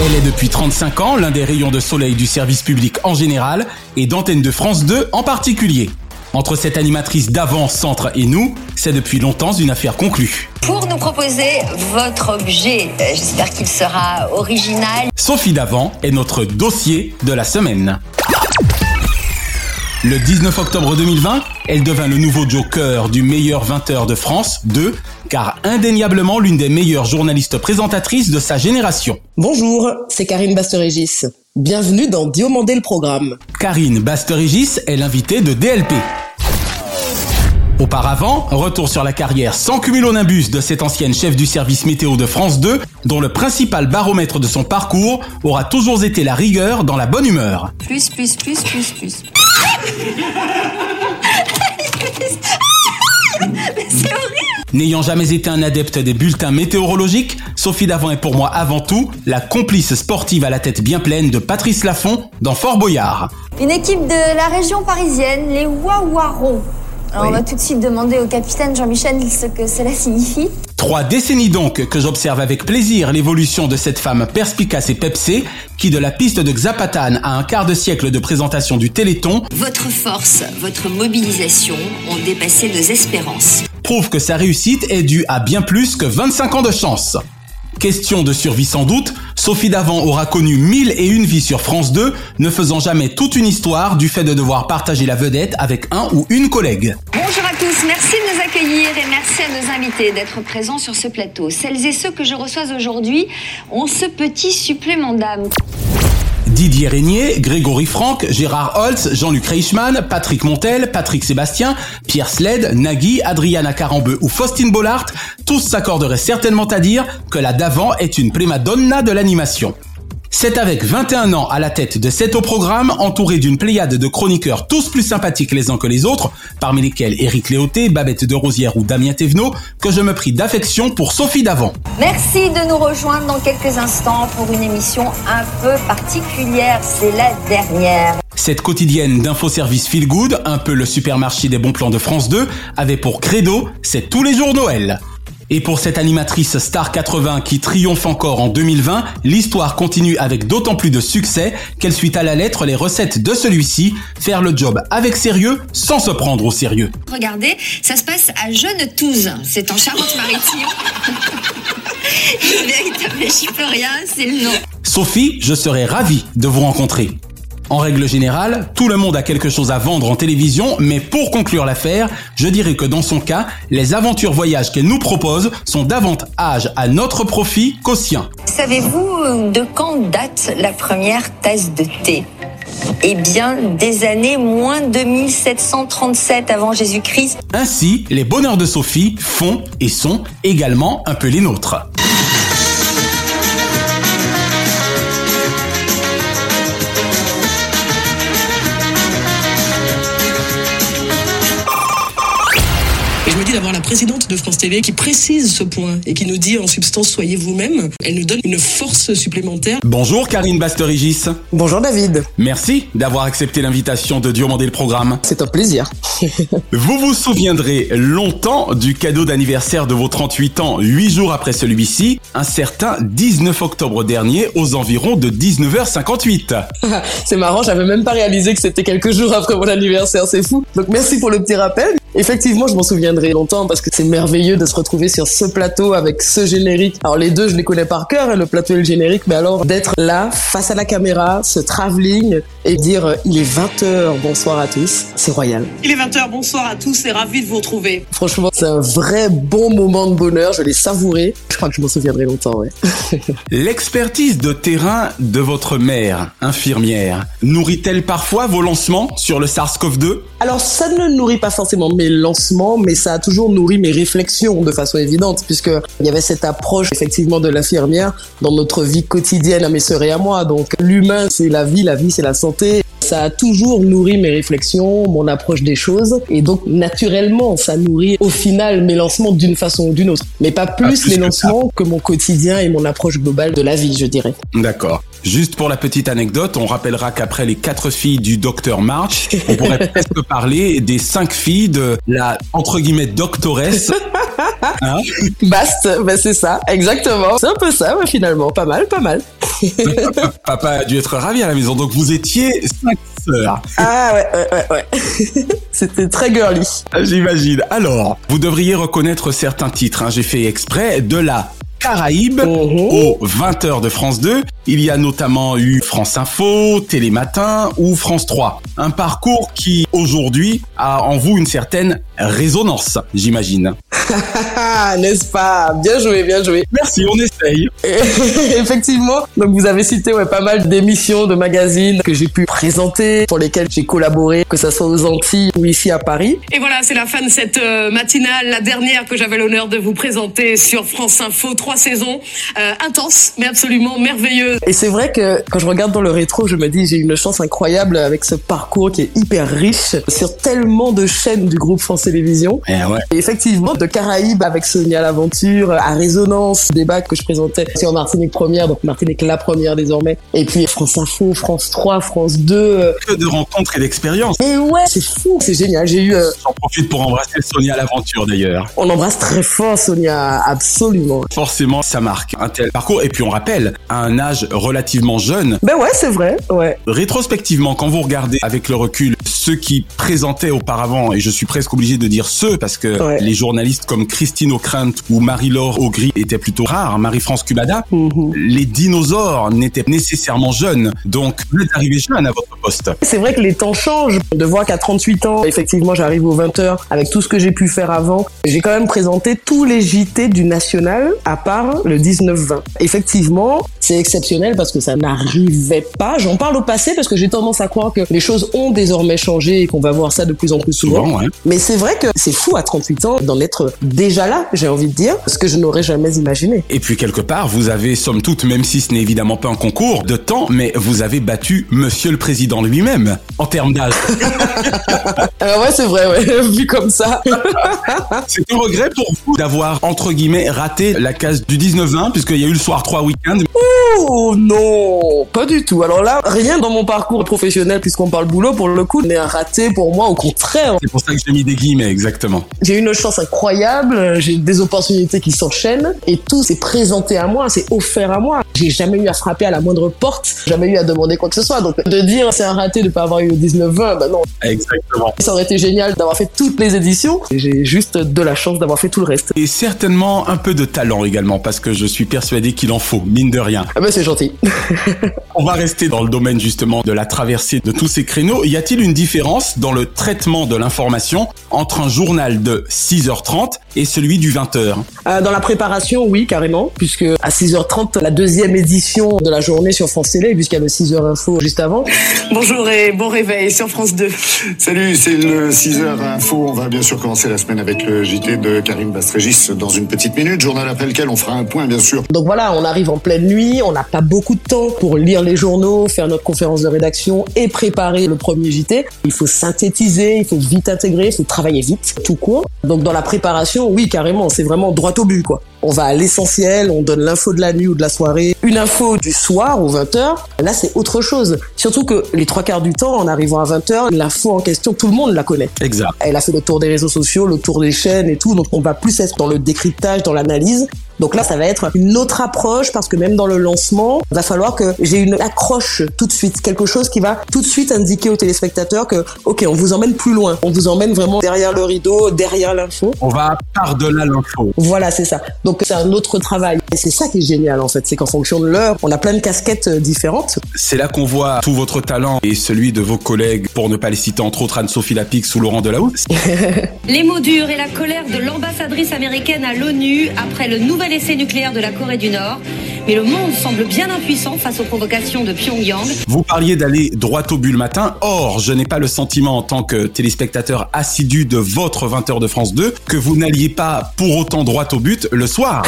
Elle est depuis 35 ans l'un des rayons de soleil du service public en général et d'antenne de France 2 en particulier. Entre cette animatrice d'avant, centre et nous, c'est depuis longtemps une affaire conclue. Pour nous proposer votre objet, euh, j'espère qu'il sera original. Sophie Davant est notre dossier de la semaine. Le 19 octobre 2020, elle devint le nouveau joker du meilleur 20h de France 2, car indéniablement l'une des meilleures journalistes présentatrices de sa génération. Bonjour, c'est Karine Basterégis. Bienvenue dans Diomandé le programme. Karine Basterégis est l'invitée de DLP. Auparavant, retour sur la carrière sans cumulonimbus de cette ancienne chef du service météo de France 2, dont le principal baromètre de son parcours aura toujours été la rigueur dans la bonne humeur. Plus, plus, plus, plus, plus. N'ayant jamais été un adepte des bulletins météorologiques, Sophie Davant est pour moi avant tout la complice sportive à la tête bien pleine de Patrice Laffont dans Fort Boyard. Une équipe de la région parisienne, les Wawarons. Alors on va tout de suite demander au capitaine Jean-Michel ce que cela signifie. Trois décennies donc que j'observe avec plaisir l'évolution de cette femme perspicace et pepsée qui de la piste de Xapatan à un quart de siècle de présentation du Téléthon Votre force, votre mobilisation ont dépassé nos espérances. prouve que sa réussite est due à bien plus que 25 ans de chance. Question de survie sans doute, Sophie Davant aura connu mille et une vies sur France 2, ne faisant jamais toute une histoire du fait de devoir partager la vedette avec un ou une collègue. Bonjour à tous, merci de nous accueillir et merci à nos invités d'être présents sur ce plateau. Celles et ceux que je reçois aujourd'hui ont ce petit supplément d'âme. Didier Régnier, Grégory Franck, Gérard Holtz, Jean-Luc Reichmann, Patrick Montel, Patrick Sébastien, Pierre Sled, Nagui, Adriana Carambeu ou Faustine Bollard, tous s'accorderaient certainement à dire que la Davant est une prima donna de l'animation. C'est avec 21 ans à la tête de cet au programme, entouré d'une pléiade de chroniqueurs tous plus sympathiques les uns que les autres, parmi lesquels Éric Léoté, Babette de Rosière ou Damien Thévenot, que je me pris d'affection pour Sophie Davant. Merci de nous rejoindre dans quelques instants pour une émission un peu particulière. C'est la dernière. Cette quotidienne d'infoservice Feel Good, un peu le supermarché des bons plans de France 2, avait pour credo, c'est tous les jours Noël. Et pour cette animatrice Star 80 qui triomphe encore en 2020, l'histoire continue avec d'autant plus de succès qu'elle suit à la lettre les recettes de celui-ci, faire le job avec sérieux sans se prendre au sérieux. Regardez, ça se passe à Jeune-Touze. C'est en Charente-Maritime. Véritable, j'y peux rien, c'est le nom. Sophie, je serais ravi de vous rencontrer. En règle générale, tout le monde a quelque chose à vendre en télévision, mais pour conclure l'affaire, je dirais que dans son cas, les aventures voyages qu'elle nous propose sont davantage à notre profit qu'au sien. Savez-vous de quand date la première tasse de thé? Eh bien, des années moins 2737 avant Jésus-Christ. Ainsi, les bonheurs de Sophie font et sont également un peu les nôtres. D'avoir la présidente de France TV qui précise ce point et qui nous dit en substance soyez vous-même. Elle nous donne une force supplémentaire. Bonjour Karine Basterigis. Bonjour David, Merci d'avoir accepté l'invitation de Diomandé le programme. c'est un plaisir. Vous vous souviendrez longtemps du cadeau d'anniversaire de vos 38 ans, 8 jours après celui-ci, un certain 19 octobre dernier aux environs de 19h58. c'est marrant, j'avais même pas réalisé que c'était quelques jours après mon anniversaire, c'est fou. Donc merci pour le petit rappel. Effectivement, je m'en souviendrai longtemps parce que c'est merveilleux de se retrouver sur ce plateau avec ce générique. Alors les deux, je les connais par cœur, hein, le plateau et le générique, mais alors d'être là, face à la caméra, ce travelling et dire euh, il est 20h, bonsoir à tous, c'est royal. Il est 20h, bonsoir à tous et ravi de vous retrouver. Franchement, c'est un vrai bon moment de bonheur, je l'ai savouré. Je crois que je m'en souviendrai longtemps, ouais. L'expertise de terrain de votre mère, infirmière, nourrit-elle parfois vos lancements sur le SARS-CoV-2 Alors ça ne nourrit pas forcément mes lancements, mais ça a toujours nourri mes réflexions de façon évidente, puisque il y avait cette approche effectivement de l'infirmière dans notre vie quotidienne à mes sœurs et à moi. Donc l'humain c'est la vie, la vie c'est la santé. Ça a toujours nourri mes réflexions, mon approche des choses, et donc naturellement ça nourrit au final mes lancements d'une façon ou d'une autre, mais pas plus, plus les que lancements que mon quotidien et mon approche globale de la vie, je dirais. D'accord. Juste pour la petite anecdote, on rappellera qu'après les quatre filles du docteur March, on pourrait presque parler des cinq filles de la, entre guillemets, doctoresse. Hein Bast, ben c'est ça, exactement. C'est un peu ça, finalement. Pas mal, pas mal. Papa a dû être ravi à la maison. Donc vous étiez cinq sœurs. Ah ouais, ouais, ouais, ouais. C'était très girly. J'imagine. Alors, vous devriez reconnaître certains titres. hein. J'ai fait exprès de la Caraïbe Mhm. aux 20h de France 2. Il y a notamment eu France Info, Télématin ou France 3. Un parcours qui, aujourd'hui, a en vous une certaine résonance, j'imagine. N'est-ce pas? Bien joué, bien joué. Merci, on essaye. Effectivement, donc vous avez cité ouais, pas mal d'émissions, de magazines que j'ai pu présenter, pour lesquelles j'ai collaboré, que ça soit aux Antilles ou ici à Paris. Et voilà, c'est la fin de cette euh, matinale, la dernière que j'avais l'honneur de vous présenter sur France Info. Trois saisons euh, intenses, mais absolument merveilleuses. Et c'est vrai que quand je regarde dans le rétro, je me dis j'ai une chance incroyable avec ce parcours qui est hyper riche sur tellement de chaînes du groupe France Télévisions. Eh ouais. Et effectivement, de Caraïbes avec Sonia l'aventure, à Résonance, débat que je présentais sur Martinique Première, donc Martinique la première désormais. Et puis France Info, France 3, France 2. euh, Que de rencontres et d'expériences. Et ouais, c'est fou, c'est génial. J'ai eu, euh, J'en profite pour embrasser Sonia l'aventure d'ailleurs. on embrasse très fort Sonia, absolument. Forcément, ça marque un tel parcours. Et puis on rappelle, à un âge relativement jeune, Ben ouais, c'est vrai, ouais. rétrospectivement, quand vous regardez avec le recul ceux qui présentaient auparavant, et je suis presque obligé de dire ceux parce que Ouais. les journalistes comme Christine O'Krent ou Marie-Laure Augry étaient plutôt rares, Marie-France Cubada, Mhm. les dinosaures n'étaient nécessairement jeunes. Donc vous êtes arrivé jeune à votre poste. C'est vrai que les temps changent. De voir qu'à 38 ans, effectivement, j'arrive aux 20 heures avec tout ce que j'ai pu faire avant. J'ai quand même présenté tous les JT du national, à part le 19-20. Effectivement, c'est exceptionnel parce que ça n'arrivait pas. J'en parle au passé parce que j'ai tendance à croire que les choses ont désormais changé et qu'on va voir ça de plus en plus souvent. Ouais. Mais c'est vrai que c'est fou à 38 ans d'en être déjà là, j'ai envie de dire, ce que je n'aurais jamais imaginé. Et puis quelque part, vous avez, somme toute, même si ce n'est évidemment pas un concours de temps, mais vous avez battu Monsieur le Président lui-même en termes d'âge. Euh, ouais, c'est vrai, ouais. vu comme ça. C'est un regret pour vous d'avoir, entre guillemets, raté la case du 19-20, puisqu'il y a eu le soir 3 week-end. Oh non, pas du tout. Alors là, rien dans mon parcours professionnel, puisqu'on parle boulot, pour le coup, n'est un raté pour moi. Au contraire, C'est pour ça que j'ai mis des guillemets, exactement. j'ai eu une chance incroyable, j'ai des opportunités qui s'enchaînent, et tout s'est présenté à moi, c'est offert à moi. J'ai jamais eu à frapper à la moindre porte, jamais eu à demander quoi que ce soit. Donc de dire c'est un raté de pas avoir eu le 19-20, ben non. Exactement. Ça aurait été génial d'avoir fait toutes les éditions. J'ai juste de la chance d'avoir fait tout le reste. Et certainement un peu de talent également, parce que je suis persuadé qu'il en faut, mine de rien. Ah ben c'est gentil. On va rester dans le domaine justement de la traversée de tous ces créneaux. Y a-t-il une différence dans le traitement de l'information entre un journal de 6h30 et celui du 20h Euh, dans la préparation, oui, carrément, puisque à 6h30, la deuxième édition de la journée sur France Télé, puisqu'il y a le 6h Info juste avant. Bonjour et bon réveil sur France 2. Salut, c'est le 6h Info. On va bien sûr commencer la semaine avec le JT de Karim Bastrégis dans une petite minute. Journal après lequel on fera un point, bien sûr. Donc voilà, on arrive en pleine nuit, on n'a pas beaucoup de temps pour lire les journaux, faire notre conférence de rédaction et préparer le premier JT. Il faut synthétiser, il faut vite intégrer, il faut travailler vite, tout court. Donc dans la préparation, oui, carrément, c'est vraiment droit au but, quoi. On va à l'essentiel, on donne l'info de la nuit ou de la soirée, une info du soir ou 20h. Là, c'est autre chose. Surtout que les trois quarts du temps, en arrivant à 20h, l'info en question, tout le monde la connaît. Exact. Elle a fait le tour des réseaux sociaux, le tour des chaînes et tout, donc on va plus être dans le décryptage, dans l'analyse. Donc là, ça va être une autre approche parce que même dans le lancement, il va falloir que j'ai une accroche tout de suite, quelque chose qui va tout de suite indiquer aux téléspectateurs que, ok, on vous emmène plus loin, on vous emmène vraiment derrière le rideau, derrière l'info. On va par-delà l'info. Voilà, c'est ça. Donc c'est un autre travail. Et c'est ça qui est génial en fait, c'est qu'en fonction de l'heure, on a plein de casquettes euh, différentes. C'est là qu'on voit tout votre talent et celui de vos collègues, pour ne pas les citer entre autres Anne-Sophie Lapix ou Laurent Delahousse. Les mots durs et la colère de l'ambassadrice américaine à l'ONU après le nouvel essai nucléaire de la Corée du Nord. Mais le monde semble bien impuissant face aux provocations de Pyongyang. Vous parliez d'aller droit au but le matin. Or, je n'ai pas le sentiment en tant que téléspectateur assidu de votre 20h de France 2 que vous n'alliez pas pour autant droit au but le soir.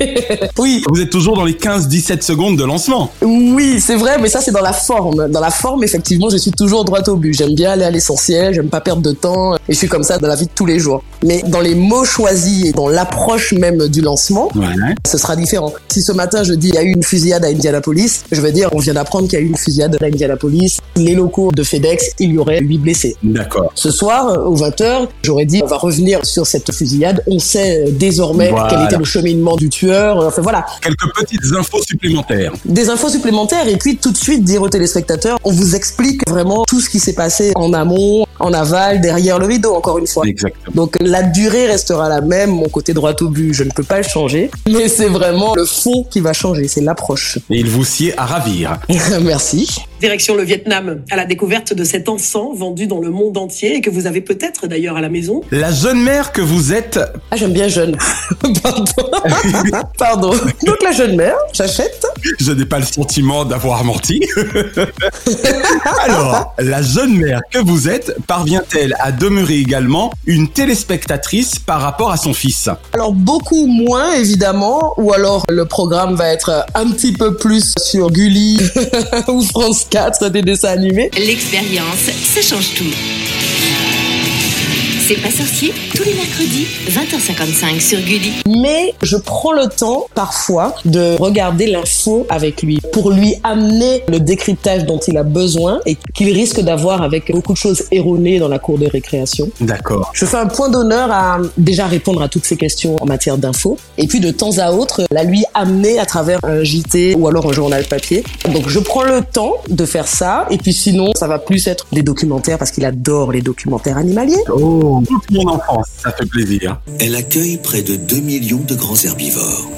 oui. Vous êtes toujours dans les 15-17 secondes de lancement. Oui, c'est vrai, mais ça c'est dans la forme. Dans la forme, effectivement, je suis toujours droit au but. J'aime bien aller à l'essentiel, j'aime pas perdre de temps. Et je suis comme ça dans la vie de tous les jours. Mais dans les mots choisis et dans l'approche même du lancement, Ouais. ce sera différent. Si ce matin je dis il y a eu une fusillade à Indianapolis, je vais dire on vient d'apprendre qu'il y a eu une fusillade à Indianapolis. Les locaux de FedEx, il y aurait 8 blessés. D'accord. Ce soir, aux 20h, j'aurais dit, on va revenir sur cette fusillade. On sait euh, désormais Voilà. quel était le cheminement du tueur. Enfin voilà, Quelques petites infos supplémentaires. des infos supplémentaires et puis tout de suite dire aux téléspectateurs, on vous explique vraiment tout ce qui s'est passé en amont, en aval, derrière le rideau, encore une fois. Exactement. Donc la durée restera la même, mon côté droit au but, je ne peux pas le changer, mais c'est vraiment le fond qui va c'est l'approche. Et il vous sied à ravir. Merci. Direction le Vietnam, à la découverte de cet encens vendu dans le monde entier et que vous avez peut-être d'ailleurs à la maison. La jeune mère que vous êtes, Ah, j'aime bien jeune. Pardon. Pardon. Donc la jeune mère, j'achète. je n'ai pas le sentiment d'avoir menti. Alors, la jeune mère que vous êtes parvient-elle à demeurer également une téléspectatrice par rapport à son fils? Alors beaucoup moins évidemment, ou alors le programme va être un petit peu plus sur Gulli ou France 4 des dessins animés. L'expérience, ça change tout. C'est pas sorcier, tous les mercredis, 20h55 sur Gulli. Mais je prends le temps parfois de regarder l'info avec lui pour lui amener le décryptage dont il a besoin et qu'il risque d'avoir avec beaucoup de choses erronées dans la cour de récréation. D'accord. Je fais un point d'honneur à déjà répondre à toutes ces questions en matière d'info et puis de temps à autre la lui amener à travers un JT ou alors un journal papier. Donc je prends le temps de faire ça et puis sinon ça va plus être des documentaires parce qu'il adore les documentaires animaliers. Oh, toute mon enfance, ça fait plaisir. Elle accueille près de 2 millions de grands herbivores.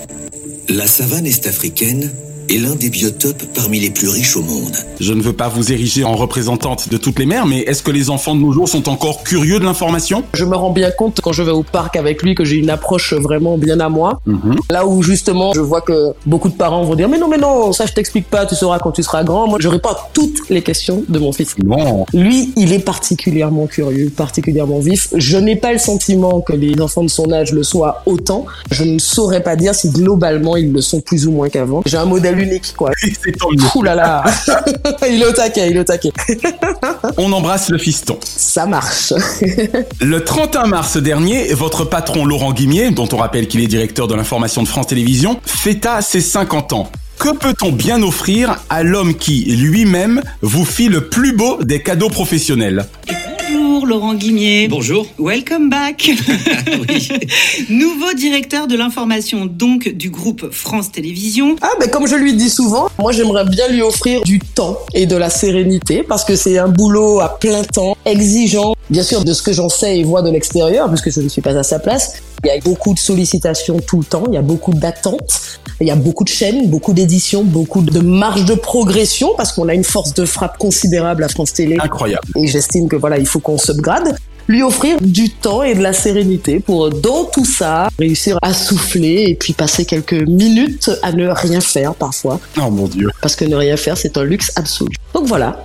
La savane est-africaine est l'un des biotopes parmi les plus riches au monde. Je ne veux pas vous ériger en représentante de toutes les mères, mais est-ce que les enfants de nos jours sont encore curieux de l'information? Je me rends bien compte quand je vais au parc avec lui que j'ai une approche vraiment bien à moi. Mhm. Là où justement je vois que beaucoup de parents vont dire mais non mais non ça je t'explique pas tu sauras quand tu seras grand. Moi je réponds à toutes les questions de mon fils. Bon, Lui, il est particulièrement curieux, particulièrement vif. Je n'ai pas le sentiment que les enfants de son âge le soient autant. Je ne saurais pas dire si globalement ils le sont plus ou moins qu'avant. J'ai un modèle unique, quoi. c'est tant mieux. Ouh là là Il est au taquet, il est au taquet. On embrasse le fiston. Ça marche. Le 31 mars dernier, votre patron Laurent Guimier, dont on rappelle qu'il est directeur de l'information de France Télévisions, fêta ses 50 ans. Que peut-on bien offrir à l'homme qui, lui-même, vous fit le plus beau des cadeaux professionnels Bonjour Laurent Guimier. Bonjour. Welcome back. Oui. Nouveau directeur de l'information donc du groupe France Télévisions. Ah, mais comme je lui dis souvent, moi j'aimerais bien lui offrir du temps et de la sérénité parce que c'est un boulot à plein temps, exigeant. Bien sûr, de ce que j'en sais et vois de l'extérieur, puisque je ne suis pas à sa place, il y a beaucoup de sollicitations tout le temps, il y a beaucoup d'attentes, il y a beaucoup de chaînes, beaucoup d'éditions, beaucoup de marge de progression parce qu'on a une force de frappe considérable à France Télé. Incroyable. Et j'estime que voilà, il faut qu'on s'upgrade. Lui offrir du temps et de la sérénité pour, dans tout ça, réussir à souffler et puis passer quelques minutes à ne rien faire parfois. Oh mon dieu. Parce que ne rien faire, c'est un luxe absolu. Donc voilà.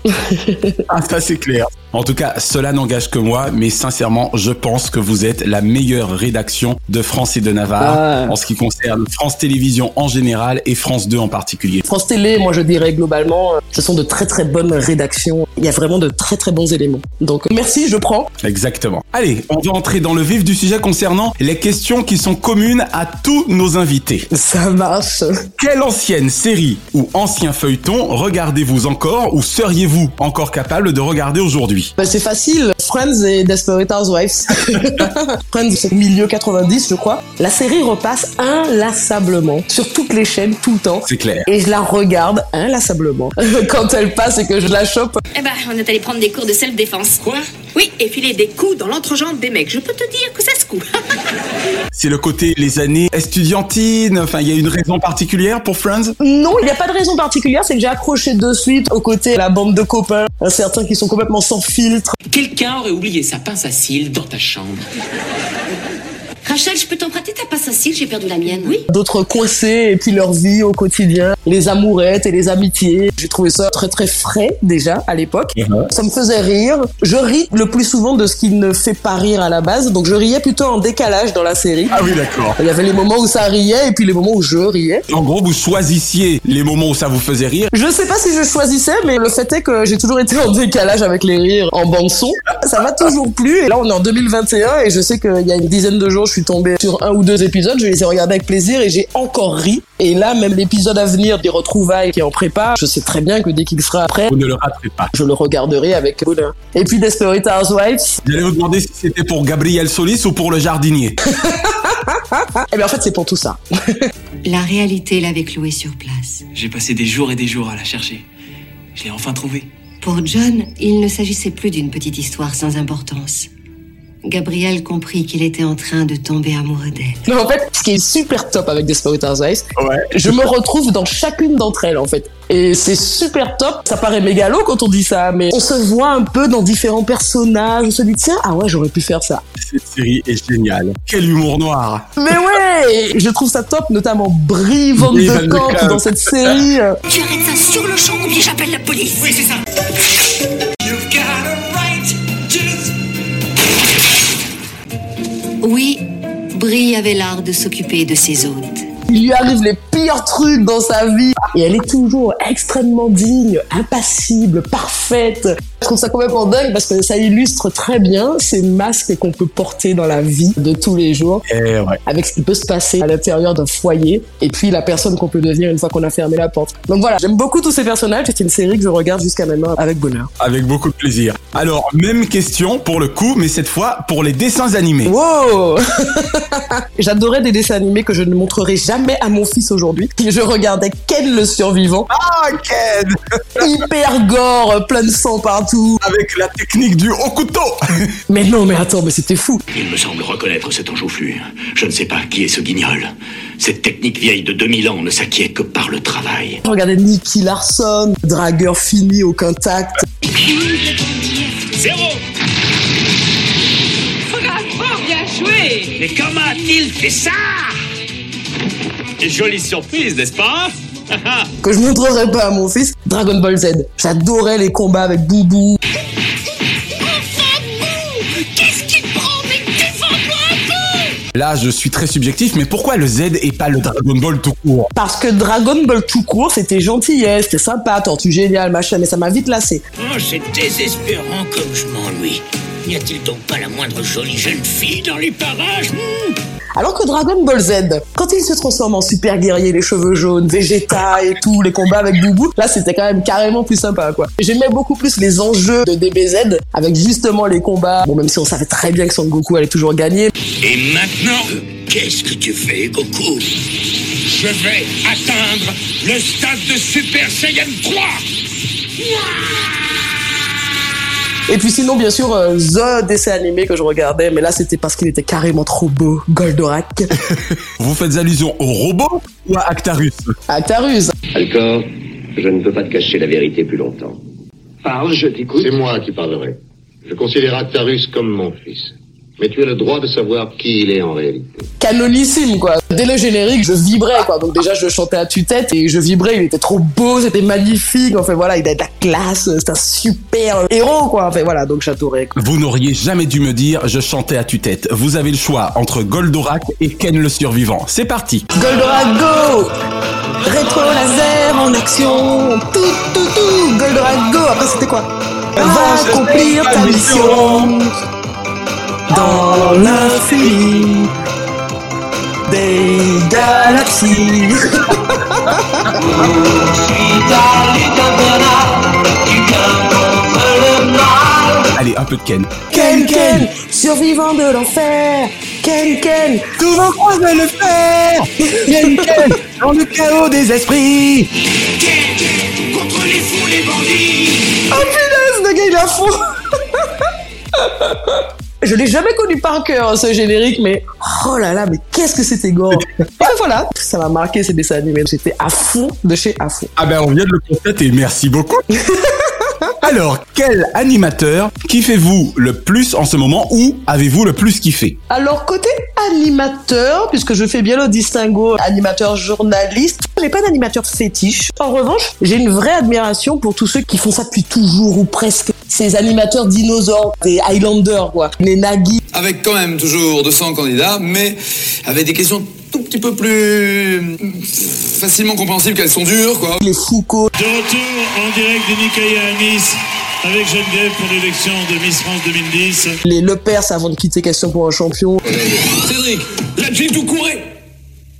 Ah, ça c'est clair. En tout cas, cela n'engage que moi, mais sincèrement, je pense que vous êtes la meilleure rédaction de France et de Navarre Ah. en ce qui concerne France Télévisions en général et France 2 en particulier. France Télé, moi je dirais globalement, euh, ce sont de très très bonnes rédactions. Il y a vraiment de très très bons éléments. Donc merci, je prends. Exactement. Allez, on va entrer dans le vif du sujet concernant les questions qui sont communes à tous nos invités. Ça marche. Quelle ancienne série ou ancien feuilleton regardez-vous encore ou seriez-vous encore capable de regarder aujourd'hui? Bah, c'est facile, Friends et Desperate Housewives. Friends, c'est milieu 90, je crois. La série repasse inlassablement sur toutes les chaînes, tout le temps. C'est clair. Et je la regarde inlassablement. Quand elle passe et que je la chope. Eh ben, on est allé prendre des cours de self-défense. Quoi? Oui, et filer des coups dans l'entrejambe des mecs. Je peux te dire que ça se coud. C'est le côté les années estudiantines. Enfin, il y a une raison particulière pour Friends? Non, il n'y a pas de raison particulière, c'est que j'ai accroché de suite au côté la bande de copains, certains qui sont complètement sans filtre. Quelqu'un aurait oublié sa pince à cils dans ta chambre. Rachel, je peux t'emprunter ta passe à cils? J'ai perdu la mienne. Oui. D'autres coincés et puis leur vie au quotidien, les amourettes et les amitiés. J'ai trouvé ça très très frais déjà à l'époque. Ça me faisait rire. Je ris le plus souvent de ce qui ne fait pas rire à la base, donc je riais plutôt en décalage dans la série. Ah oui, d'accord. Il y avait les moments où ça riait et puis les moments où je riais. En gros, vous choisissiez les moments où ça vous faisait rire. Je sais pas si je choisissais, mais le fait est que j'ai toujours été en décalage avec les rires en bande son. Ça m'a toujours plu. Et là, on est en 2021 et je sais qu'il y a une dizaine de jours, je suis tombé sur un ou deux épisodes. Je les ai regardés avec plaisir et j'ai encore ri. Et là, même l'épisode à venir des retrouvailles qui est en prépa, je sais très bien que dès qu'il sera après, Vous ne le raterez pas. je le regarderai avec bonheur. Et puis Desperate Housewives, J'allais vous demander si c'était pour Gabriel Solis ou pour le jardinier. eh bien en fait c'est pour tout ça. La réalité l'avait cloué sur place. J'ai passé des jours et des jours à la chercher. Je l'ai enfin trouvée. Pour John, il ne s'agissait plus d'une petite histoire sans importance. Gabriel comprit qu'il était en train de tomber amoureux d'elle. Mais en fait, ce qui est super top avec Desperate Housewives, je me retrouve dans chacune d'entre elles en fait. Et c'est super top. Ça paraît mégalo quand on dit ça, mais on se voit un peu dans différents personnages. On se dit tiens, ah ouais, j'aurais pu faire ça. Cette série est géniale. Quel humour noir. Mais ouais, je trouve ça top, notamment Brie Van de Van de Kamp dans cette série. Tu arrêtes ça sur le champ ou bien j'appelle la police. Oui, c'est ça. Brie avait l'art de s'occuper de ses hôtes. Il lui arrive les pires trucs dans sa vie. Et elle est toujours extrêmement digne, impassible, parfaite. Je trouve ça complètement dingue parce que ça illustre très bien ces masques qu'on peut porter dans la vie de tous les jours. Eh ouais. Avec ce qui peut se passer à l'intérieur d'un foyer. Et puis la personne qu'on peut devenir une fois qu'on a fermé la porte. Donc voilà, j'aime beaucoup tous ces personnages. C'est une série que je regarde jusqu'à maintenant avec bonheur. Avec beaucoup de plaisir. Alors, même question pour le coup, mais cette fois pour les dessins animés. Wow J'adorais des dessins animés que je ne montrerai jamais à mon fils aujourd'hui. Je regardais Ken le survivant. Ah, Ken Hyper gore, plein de sang partout. Avec la technique du haut couteau Mais non, mais attends, mais c'était fou. Il me semble reconnaître cet enjoufflu. Je ne sais pas qui est ce guignol. Cette technique vieille de 2000 ans ne s'acquiert que par le travail. Je regardais Nicky Larson, dragueur fini, aucun tact. Zéro Bravo, bien joué Mais comment a-t-il fait ça? Jolie surprise, n'est-ce pas? Que je montrerai pas à mon fils. Dragon Ball Z. J'adorais les combats avec Boubou. Qu'est-ce qui te prend Mais défends-toi un peu Là, je suis très subjectif, mais pourquoi le Z et pas le Dragon Ball tout court? Parce que Dragon Ball tout court, c'était gentillesse, c'était sympa, tortue génial, machin, mais ça m'a vite lassé. Oh, c'est désespérant comme je m'ennuie. N'y a-t-il donc pas la moindre jolie jeune fille dans les parages hmm Alors que Dragon Ball Z, quand il se transforme en super guerrier, les cheveux jaunes, Vegeta et tout, les combats avec Boubou, là c'était quand même carrément plus sympa quoi. J'aimais beaucoup plus les enjeux de DBZ avec justement les combats. Bon même si on savait très bien que Son Goku allait toujours gagner. Et maintenant, qu'est-ce que tu fais, Goku? Je vais atteindre le stade de Super Saiyan 3 Et puis sinon bien sûr euh, The dessin animé que je regardais, mais là c'était parce qu'il était carrément trop beau, Goldorak. Vous faites allusion au robot ou à Actarus Actarus. Alcor, je ne peux pas te cacher la vérité plus longtemps. Parle, je t'écoute. C'est moi qui parlerai. Je considère Actarus comme mon fils. Mais tu as le droit de savoir qui il est en réalité. Canonissime quoi. Dès le générique, je vibrais quoi. Donc déjà je le chantais à tue-tête et je vibrais, il était trop beau, c'était magnifique. Enfin voilà, il a de la classe, c'est un super héros quoi. Enfin voilà, donc j'adorais. Vous n'auriez jamais dû me dire je chantais à tue-tête. Vous avez le choix entre Goldorak et Ken le survivant. C'est parti Goldorak go Rétro laser en action Tout tout tout Goldorak go Après c'était quoi? Va accomplir ta mission Dans l'infini Des galaxies. Un peu de Ken. Ken Ken, survivant de l'enfer. Ken Ken, Comment on va le faire? Ken Ken, dans le chaos des esprits. Contre les fous, les bandits. Oh punaise, le gars il fond Je l'ai jamais connu par cœur ce générique, mais oh là là, mais qu'est-ce que c'était gore voilà, ça m'a marqué ces dessins animés. J'étais à fond de chez à fond. Ah ben on vient de le constater, merci beaucoup. Alors, quel animateur kiffez-vous le plus en ce moment ou avez-vous le plus kiffé? Alors côté animateur, puisque je fais bien le distinguo animateur journaliste, j'ai pas d'animateur fétiche. En revanche, j'ai une vraie admiration pour tous ceux qui font ça depuis toujours ou presque. Ces animateurs dinosaures, des Highlanders quoi, les Nagui. Avec quand même toujours 200 candidats, mais avec des questions tout petit peu plus facilement compréhensibles qu'elles sont dures, quoi. Les Foucault. De retour en direct du Nicaïa à Nice avec Geneviève pour l'élection de Miss France 2010. Les Lepers avant de quitter Question pour un champion. Cédric, la Jeep tout courait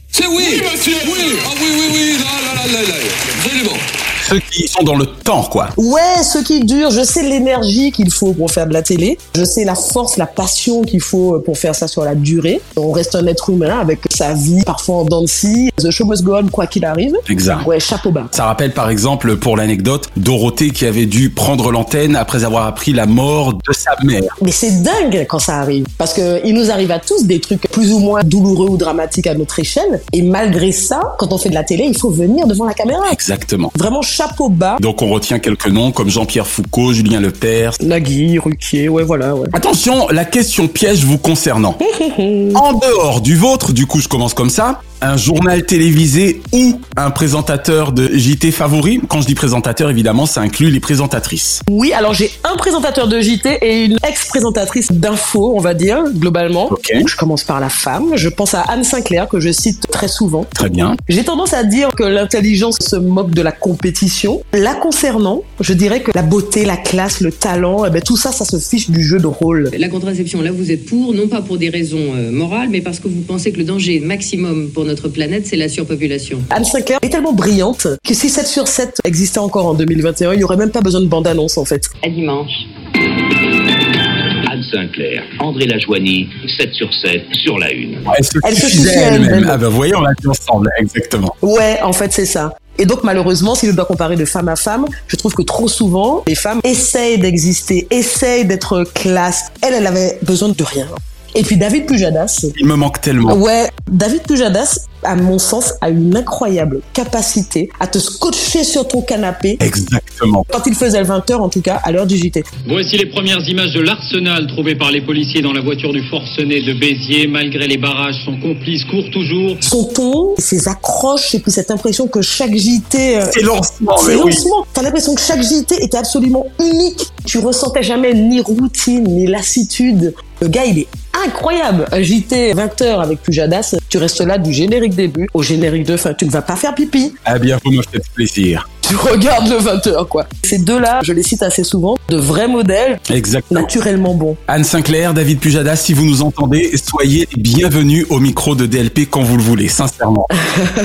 C'est oui Oui, monsieur Oui Ah oui, oui, oui, là, là, là, là, là, absolument Ceux qui sont dans le temps, quoi. Ouais, ce qui dure, je sais l'énergie qu'il faut pour faire de la télé. Je sais la force, la passion qu'il faut pour faire ça sur la durée. On reste un être humain avec sa vie, parfois en scie. The show must go on, quoi qu'il arrive. Exact. Ouais, chapeau bas. Ça rappelle par exemple, pour l'anecdote, Dorothée qui avait dû prendre l'antenne après avoir appris la mort de sa mère. Mais c'est dingue quand ça arrive. Parce que il nous arrive à tous des trucs plus ou moins douloureux ou dramatiques à notre échelle. Et malgré ça, quand on fait de la télé, il faut venir devant la caméra. Exactement. Vraiment chapeau bas. Donc on retient quelques noms comme Jean-Pierre Foucault, Julien Lepers. Nagui, Ruquier, ouais, voilà, ouais. Attention, la question piège vous concernant. en dehors du vôtre, du coup je commence comme ça, un journal télévisé ou un présentateur de JT favori Quand je dis présentateur, évidemment, ça inclut les présentatrices. Oui, alors j'ai un présentateur de JT et une ex-présentatrice d'info, on va dire, globalement. Ok. Je commence par la femme. Je pense à Anne Sinclair, que je cite très souvent. Très bien. J'ai tendance à dire que l'intelligence se moque de la compétition. La concernant, je dirais que la beauté, la classe, le talent, eh ben, tout ça, ça se fiche du jeu de rôle. La contraception, là, vous êtes pour, non pas pour des raisons euh, morales, mais parce que vous pensez que le danger maximum pour notre planète, c'est la surpopulation. Anne Sinclair est tellement brillante que si 7 sur 7 existait encore en 2021, il n'y aurait même pas besoin de bande-annonce en fait. À dimanche. Anne Sinclair, André Lajoigny, 7 sur 7 sur la une. Elle se Elle se suffisait elle-même. elle-même. Ah ben voyons, on l'a dit ensemble, exactement. Ouais, en fait, c'est ça. Et donc, malheureusement, si je dois comparer de femme à femme, je trouve que trop souvent, les femmes essayent d'exister, essayent d'être classe. Elle, elle avait besoin de rien. Et puis, David Pujadas. Il me manque tellement. Ouais, David Pujadas, à mon sens, a une incroyable capacité à te scotcher sur ton canapé. Exactement. Quand il faisait le 20h, en tout cas, à l'heure du JT. Voici les premières images de l'arsenal trouvé par les policiers dans la voiture du forcené de Béziers. Malgré les barrages, son complice court toujours. Son ton, ses accroches, et puis cette impression que chaque JT... euh, C'est lancement, C'est mais oui. lancement. T'as l'impression que chaque JT était absolument unique. Tu ressentais jamais ni routine, ni lassitude. Le gars, il est incroyable. Un JT 20h avec Pujadas, tu restes là du générique début au générique de fin. Tu ne vas pas faire pipi. Ah bien, vous me faites plaisir. Tu regardes le 20h, quoi. Ces deux-là, je les cite assez souvent, de vrais modèles, Exactement. naturellement bons. Anne Sinclair, David Pujadas, si vous nous entendez, soyez bienvenus au micro de DLP quand vous le voulez, sincèrement.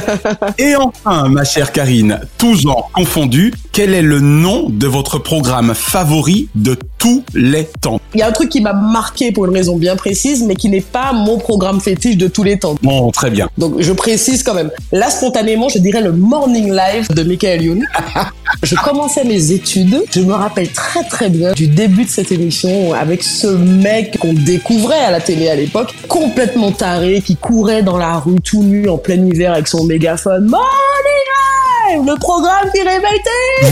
Et enfin, ma chère Karine, tout genre confondu, quel est le nom de votre programme favori de tous les temps? Il y a un truc qui m'a marqué pour une raison bien précise, mais qui n'est pas mon programme fétiche de tous les temps. Bon, très bien. Donc je précise quand même. Là, spontanément, je dirais le Morning Live de Michael Youn. je commençais mes études. Je me rappelle très très bien du début de cette émission avec ce mec qu'on découvrait à la télé à l'époque, complètement taré, qui courait dans la rue tout nu en plein hiver avec son mégaphone. Morning Live Le programme qui réveille tes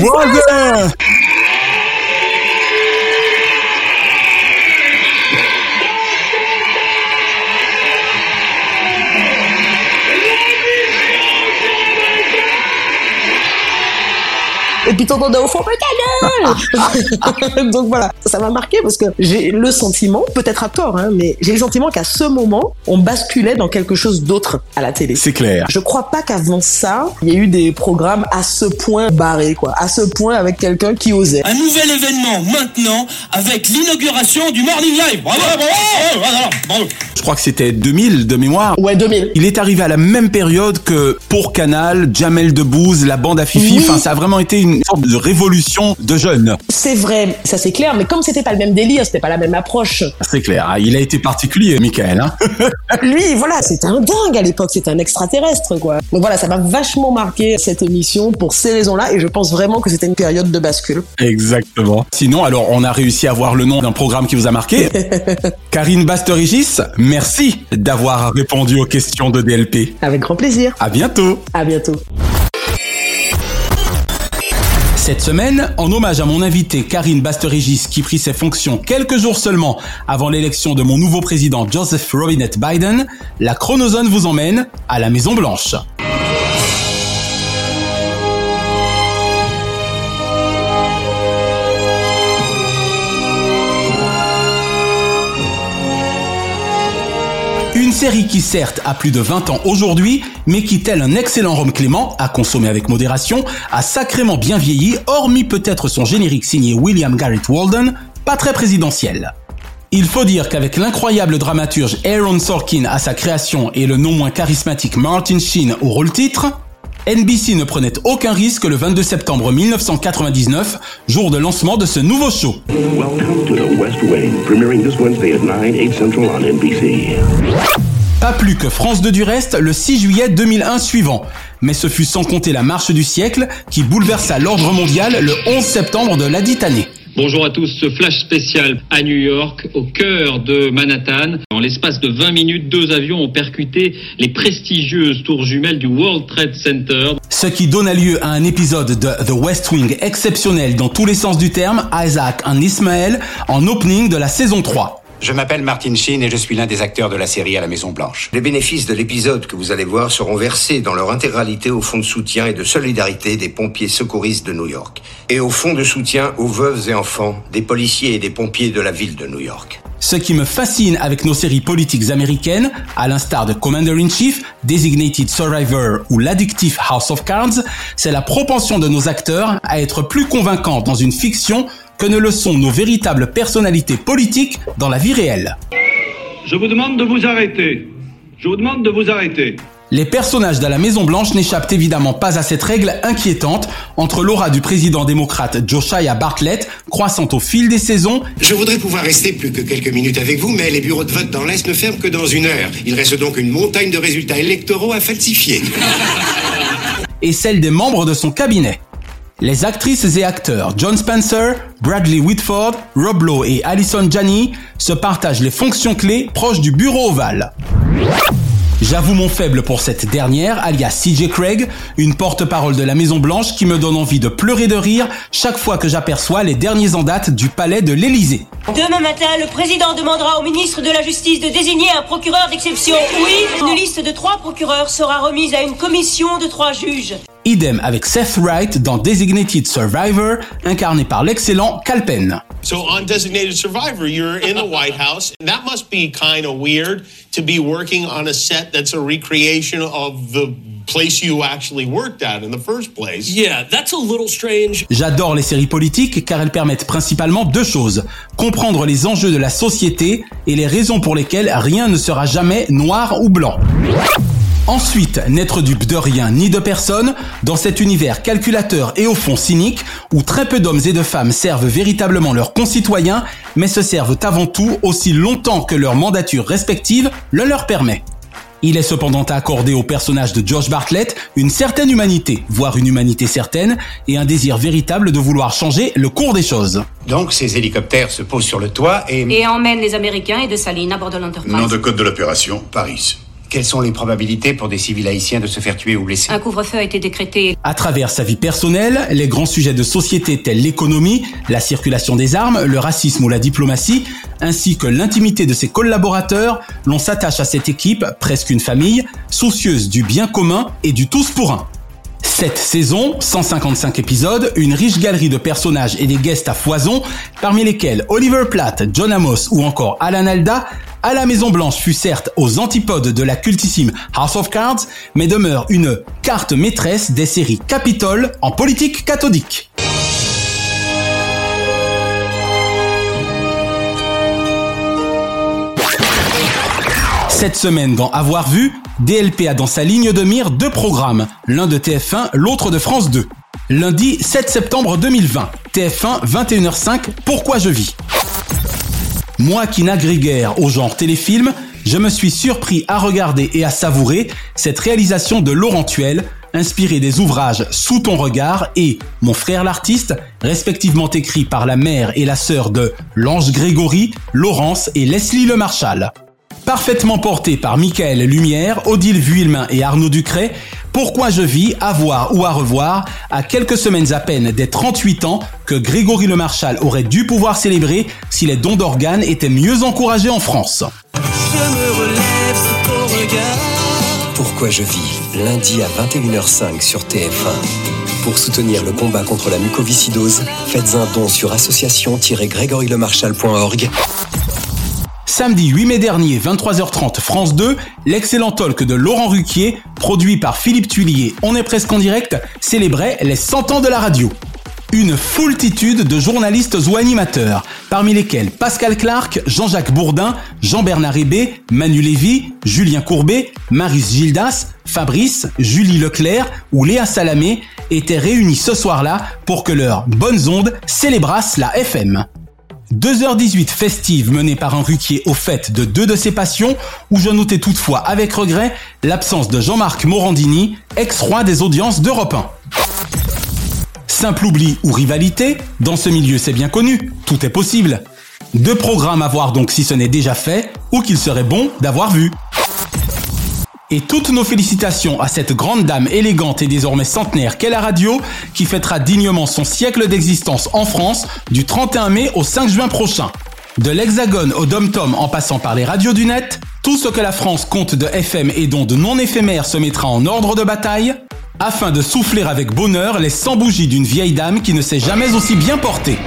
Et puis t'entendais au fond, gueule Donc voilà, ça m'a marqué parce que j'ai le sentiment, peut-être à tort, hein, mais j'ai le sentiment qu'à ce moment, on basculait dans quelque chose d'autre à la télé. C'est clair. Je crois pas qu'avant ça, il y a eu des programmes à ce point barrés, quoi. À ce point avec quelqu'un qui osait. Un nouvel événement maintenant avec l'inauguration du Morning Live. Bravo, bravo, bravo, bravo, bravo. Je crois que c'était 2000 de mémoire. Ouais, 2000. Il est arrivé à la même période que pour Canal, Jamel Debbouze, la bande à Fifi. Oui. Enfin, ça a vraiment été une sorte de révolution de jeunes. C'est vrai, ça c'est clair, mais comme c'était pas le même délire, c'était pas la même approche. C'est clair, hein. il a été particulier, Michael. Hein Lui, voilà, c'était un dingue à l'époque, c'était un extraterrestre, quoi. Donc voilà, ça m'a vachement marqué cette émission pour ces raisons-là, et je pense vraiment que c'était une période de bascule. Exactement. Sinon, alors, on a réussi à avoir le nom d'un programme qui vous a marqué. Karine Basterigis, merci d'avoir répondu aux questions de DLP. Avec grand plaisir. À bientôt. À bientôt. Cette semaine, en hommage à mon invité Karine Basterigis qui prit ses fonctions quelques jours seulement avant l'élection de mon nouveau président Joseph Robinette Biden, la chronozone vous emmène à la Maison Blanche. Série qui certes a plus de 20 ans aujourd'hui, mais qui tel un excellent rhum clément, à consommer avec modération, a sacrément bien vieilli, hormis peut-être son générique signé William Garrett Walden, pas très présidentiel. Il faut dire qu'avec l'incroyable dramaturge Aaron Sorkin à sa création et le non moins charismatique Martin Sheen au rôle titre, NBC ne prenait aucun risque le 22 septembre 1999, jour de lancement de ce nouveau show. Welcome to the West Wing, premiering this Wednesday at 9, 8 Central on NBC. Pas plus que France 2 du reste le 6 juillet 2001 suivant. Mais ce fut sans compter la marche du siècle qui bouleversa l'ordre mondial le 11 septembre de la dite année. Bonjour à tous, ce flash spécial à New York, au cœur de Manhattan. En l'espace de 20 minutes, deux avions ont percuté les prestigieuses tours jumelles du World Trade Center. Ce qui donna lieu à un épisode de The West Wing exceptionnel dans tous les sens du terme, Isaac and Ismaël, en opening de la saison 3. Je m'appelle Martin Sheen et je suis l'un des acteurs de la série à la Maison Blanche. Les bénéfices de l'épisode que vous allez voir seront versés dans leur intégralité au fonds de soutien et de solidarité des pompiers secouristes de New York et au fonds de soutien aux veuves et enfants des policiers et des pompiers de la ville de New York. Ce qui me fascine avec nos séries politiques américaines, à l'instar de Commander-in-Chief, Designated Survivor ou l'addictif House of Cards, c'est la propension de nos acteurs à être plus convaincants dans une fiction que ne le sont nos véritables personnalités politiques dans la vie réelle. Je vous demande de vous arrêter. Je vous demande de vous arrêter. Les personnages de la Maison Blanche n'échappent évidemment pas à cette règle inquiétante entre l'aura du président démocrate Josiah Bartlett, croissant au fil des saisons. Je voudrais pouvoir rester plus que quelques minutes avec vous, mais les bureaux de vote dans l'Est ne ferment que dans une heure. Il reste donc une montagne de résultats électoraux à falsifier. et celle des membres de son cabinet. Les actrices et acteurs John Spencer, Bradley Whitford, Rob Lowe et Alison Janney se partagent les fonctions clés proches du bureau ovale. J'avoue mon faible pour cette dernière, alias CJ Craig, une porte-parole de la Maison Blanche qui me donne envie de pleurer de rire chaque fois que j'aperçois les derniers en date du palais de l'Élysée. Demain matin, le président demandera au ministre de la Justice de désigner un procureur d'exception. Oui, une liste de trois procureurs sera remise à une commission de trois juges. Idem avec Seth Wright dans Designated Survivor, incarné par l'excellent Calpen. So on Designated Survivor, you're in the White House. That must be kind of weird to be working on a set that's a recreation of the place you actually worked at in the first place. Yeah, that's a little strange. J'adore les séries politiques car elles permettent principalement deux choses. Comprendre les enjeux de la société et les raisons pour lesquelles rien ne sera jamais noir ou blanc. Ensuite, n'être dupe de rien ni de personne dans cet univers calculateur et au fond cynique où très peu d'hommes et de femmes servent véritablement leurs concitoyens mais se servent avant tout aussi longtemps que leur mandature respective le leur permet. Il est cependant accordé au personnage de Josh Bartlett une certaine humanité, voire une humanité certaine, et un désir véritable de vouloir changer le cours des choses. Donc ces hélicoptères se posent sur le toit et... Et emmènent les Américains et de Saline à bord de l'Enterprise. Nom de code de l'opération, Paris. Quelles sont les probabilités pour des civils haïtiens de se faire tuer ou blesser Un couvre-feu a été décrété. À travers sa vie personnelle, les grands sujets de société tels l'économie, la circulation des armes, le racisme ou la diplomatie, ainsi que l'intimité de ses collaborateurs, l'on s'attache à cette équipe, presque une famille, soucieuse du bien commun et du tous pour un. Cette saison, 155 épisodes, une riche galerie de personnages et des guests à foison, parmi lesquels Oliver Platt, John Amos ou encore Alan Alda, à la Maison Blanche fut certes aux antipodes de la cultissime House of Cards, mais demeure une carte maîtresse des séries Capitol en politique cathodique. Cette semaine dans Avoir vu, DLP a dans sa ligne de mire deux programmes, l'un de TF1, l'autre de France 2. Lundi 7 septembre 2020, TF1 21h05, Pourquoi je vis? Moi qui n'agrégaire au genre téléfilm, je me suis surpris à regarder et à savourer cette réalisation de Laurent Tuel, inspirée des ouvrages Sous ton regard et Mon frère l'artiste, respectivement écrits par la mère et la sœur de Lange Grégory, Laurence et Leslie Le Marchal. Parfaitement porté par Michael Lumière, Odile Vuillemin et Arnaud Ducret, Pourquoi je vis, à voir ou à revoir, à quelques semaines à peine des 38 ans que Grégory Le Marchal aurait dû pouvoir célébrer si les dons d'organes étaient mieux encouragés en France. Pourquoi je vis, lundi à 21h05 sur TF1. Pour soutenir le combat contre la mucoviscidose, faites un don sur association-grégorylemarchal.org. Samedi 8 mai dernier, 23h30, France 2, l'excellent talk de Laurent Ruquier, produit par Philippe Tuillier, On est presque en direct, célébrait les 100 ans de la radio. Une foultitude de journalistes ou animateurs, parmi lesquels Pascal Clark, Jean-Jacques Bourdin, Jean-Bernard Hébé, Manu Lévy, Julien Courbet, Maris Gildas, Fabrice, Julie Leclerc ou Léa Salamé étaient réunis ce soir-là pour que leurs bonnes ondes célébrassent la FM. 2h18 festive menée par un ruquier au fait de deux de ses passions, où je notais toutefois avec regret l'absence de Jean-Marc Morandini, ex-roi des audiences d'Europe 1. Simple oubli ou rivalité, dans ce milieu c'est bien connu, tout est possible. Deux programmes à voir donc si ce n'est déjà fait, ou qu'il serait bon d'avoir vu. Et toutes nos félicitations à cette grande dame élégante et désormais centenaire qu'est la radio, qui fêtera dignement son siècle d'existence en France du 31 mai au 5 juin prochain. De l'Hexagone au Dom-Tom en passant par les radios du net, tout ce que la France compte de FM et dont de non éphémères se mettra en ordre de bataille, afin de souffler avec bonheur les 100 bougies d'une vieille dame qui ne s'est jamais aussi bien portée.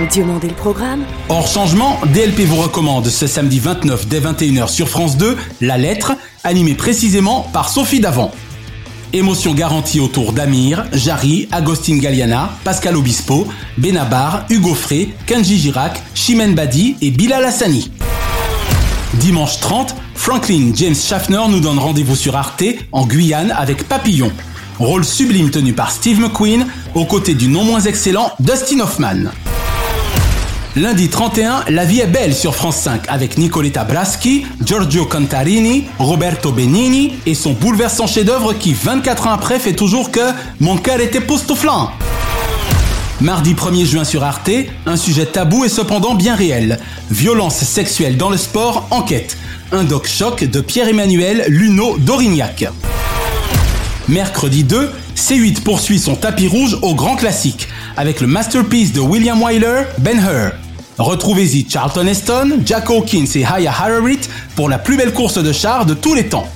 Demandez le programme. Hors changement, DLP vous recommande ce samedi 29 dès 21h sur France 2, La Lettre, animée précisément par Sophie Davant. Émotion garantie autour d'Amir, Jarry, Agostine Galliana, Pascal Obispo, Benabar, Hugo Frey, Kenji Girac, Chimène Badi et Bilal Hassani. Dimanche 30, Franklin James Schaffner nous donne rendez-vous sur Arte, en Guyane, avec Papillon. Rôle sublime tenu par Steve McQueen, aux côtés du non moins excellent Dustin Hoffman. Lundi 31, La vie est belle sur France 5 avec Nicoletta Braschi, Giorgio Cantarini, Roberto Benigni et son bouleversant chef-d'œuvre qui 24 ans après fait toujours que Mon cœur était postouflant. Mardi 1er juin sur Arte, un sujet tabou et cependant bien réel. Violence sexuelle dans le sport, enquête. Un doc choc de Pierre-Emmanuel Luno d'Aurignac. Mercredi 2, C8 poursuit son tapis rouge au grand classique avec le masterpiece de William Wyler, Ben Hur. Retrouvez-y Charlton Heston, Jack Hawkins et Haya Hararit pour la plus belle course de chars de tous les temps.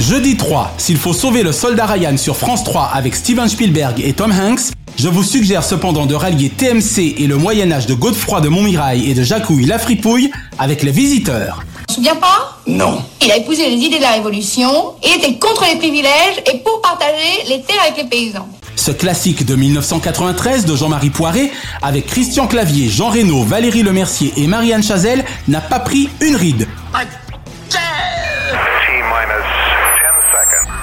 Jeudi 3, s'il faut sauver le soldat Ryan sur France 3 avec Steven Spielberg et Tom Hanks, je vous suggère cependant de rallier TMC et le Moyen-Âge de Godefroy de Montmirail et de Jacouille la Fripouille avec les visiteurs. Tu te souviens pas? Non. Il a épousé les idées de la Révolution, il était contre les privilèges et pour partager les terres avec les paysans. Ce classique de 1993 de Jean-Marie Poiré, avec Christian Clavier, Jean Reno, Valérie Lemercier et Marianne Chazelle, n'a pas pris une ride.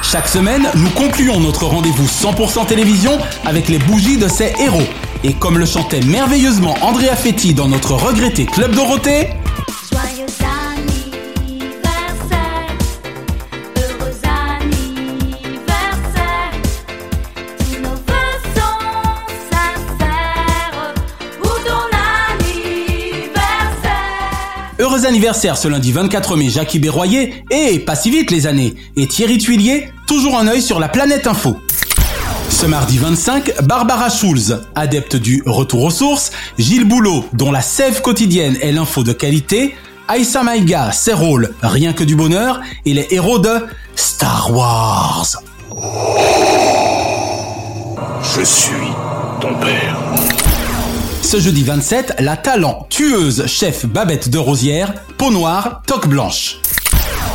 Chaque semaine, nous concluons notre rendez-vous 100% télévision avec les bougies de ces héros. Et comme le chantait merveilleusement Andrea Fetti dans notre regretté Club Dorothée, Heureux anniversaire ce lundi 24 mai Jackie Berroyer et pas si vite les années et Thierry Tuilier, toujours un œil sur la planète info. Ce mardi 25, Barbara Schulz, adepte du retour aux sources, Gilles Boulot, dont la sève quotidienne est l'info de qualité, Aïssa Maïga, ses rôles rien que du bonheur et les héros de Star Wars. Je suis ton père. Ce jeudi 27, la talent tueuse chef Babette de Rosière, peau noire, toque blanche.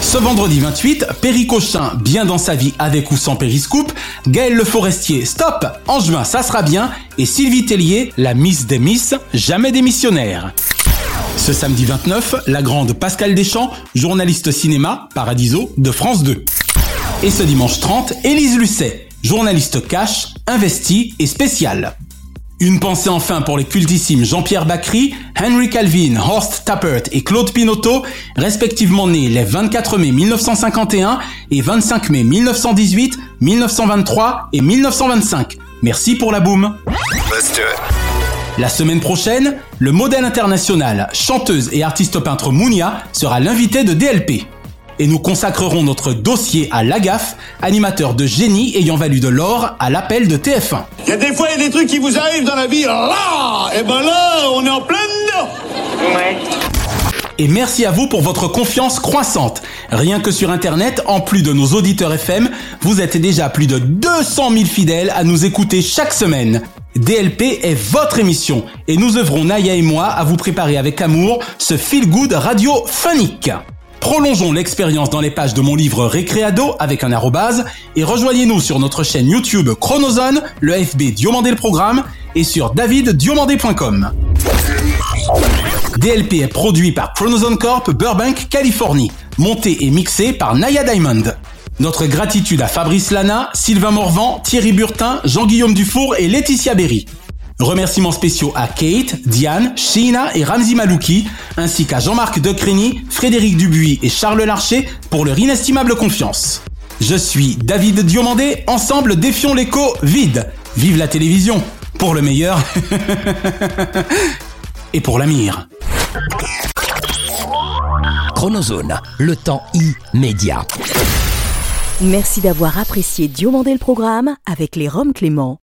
Ce vendredi 28, Perry Cochin, bien dans sa vie avec ou sans périscope, Gaël Le Forestier, stop, en juin ça sera bien, et Sylvie Tellier, la Miss des Miss, jamais démissionnaire. Ce samedi 29, la grande Pascal Deschamps, journaliste cinéma, Paradiso, de France 2. Et ce dimanche 30, Élise Lucet, journaliste cash, investie et spéciale. Une pensée enfin pour les cultissimes Jean-Pierre Bacry, Henry Calvin, Horst Tappert et Claude Pinotto, respectivement nés les 24 mai 1951 et 25 mai 1918, 1923 et 1925. Merci pour la boum. La semaine prochaine, le modèle international, chanteuse et artiste peintre Mounia sera l'invité de DLP. Et nous consacrerons notre dossier à Lagaffe, animateur de génie ayant valu de l'or à l'appel de TF1. Il y a des fois, il y a des trucs qui vous arrivent dans la vie. Là Et ben là, on est en plein dedans Ouais. Et merci à vous pour votre confiance croissante. Rien que sur Internet, en plus de nos auditeurs FM, vous êtes déjà plus de 200 000 fidèles à nous écouter chaque semaine. DLP est votre émission et nous œuvrons Naya et moi à vous préparer avec amour ce feel good radio phonique. Prolongeons l'expérience dans les pages de mon livre Récréado avec un arrobase et rejoignez-nous sur notre chaîne YouTube Chronozone, le FB Diomandé le programme et sur daviddiomandé.com. DLP est produit par Chronozone Corp Burbank, Californie, monté et mixé par Naya Diamond. Notre gratitude à Fabrice Lana, Sylvain Morvan, Thierry Burtin, Jean-Guillaume Dufour et Laetitia Berry. Remerciements spéciaux à Kate, Diane, Sheena et Ramzi Malouki, ainsi qu'à Jean-Marc Decrény, Frédéric Dubuis et Charles Larcher pour leur inestimable confiance. Je suis David Diomandé, ensemble défions l'écho vide. Vive la télévision, pour le meilleur et pour la mire. Chronozone, le temps immédiat. Merci d'avoir apprécié Diomandé le programme avec les Roms Clément.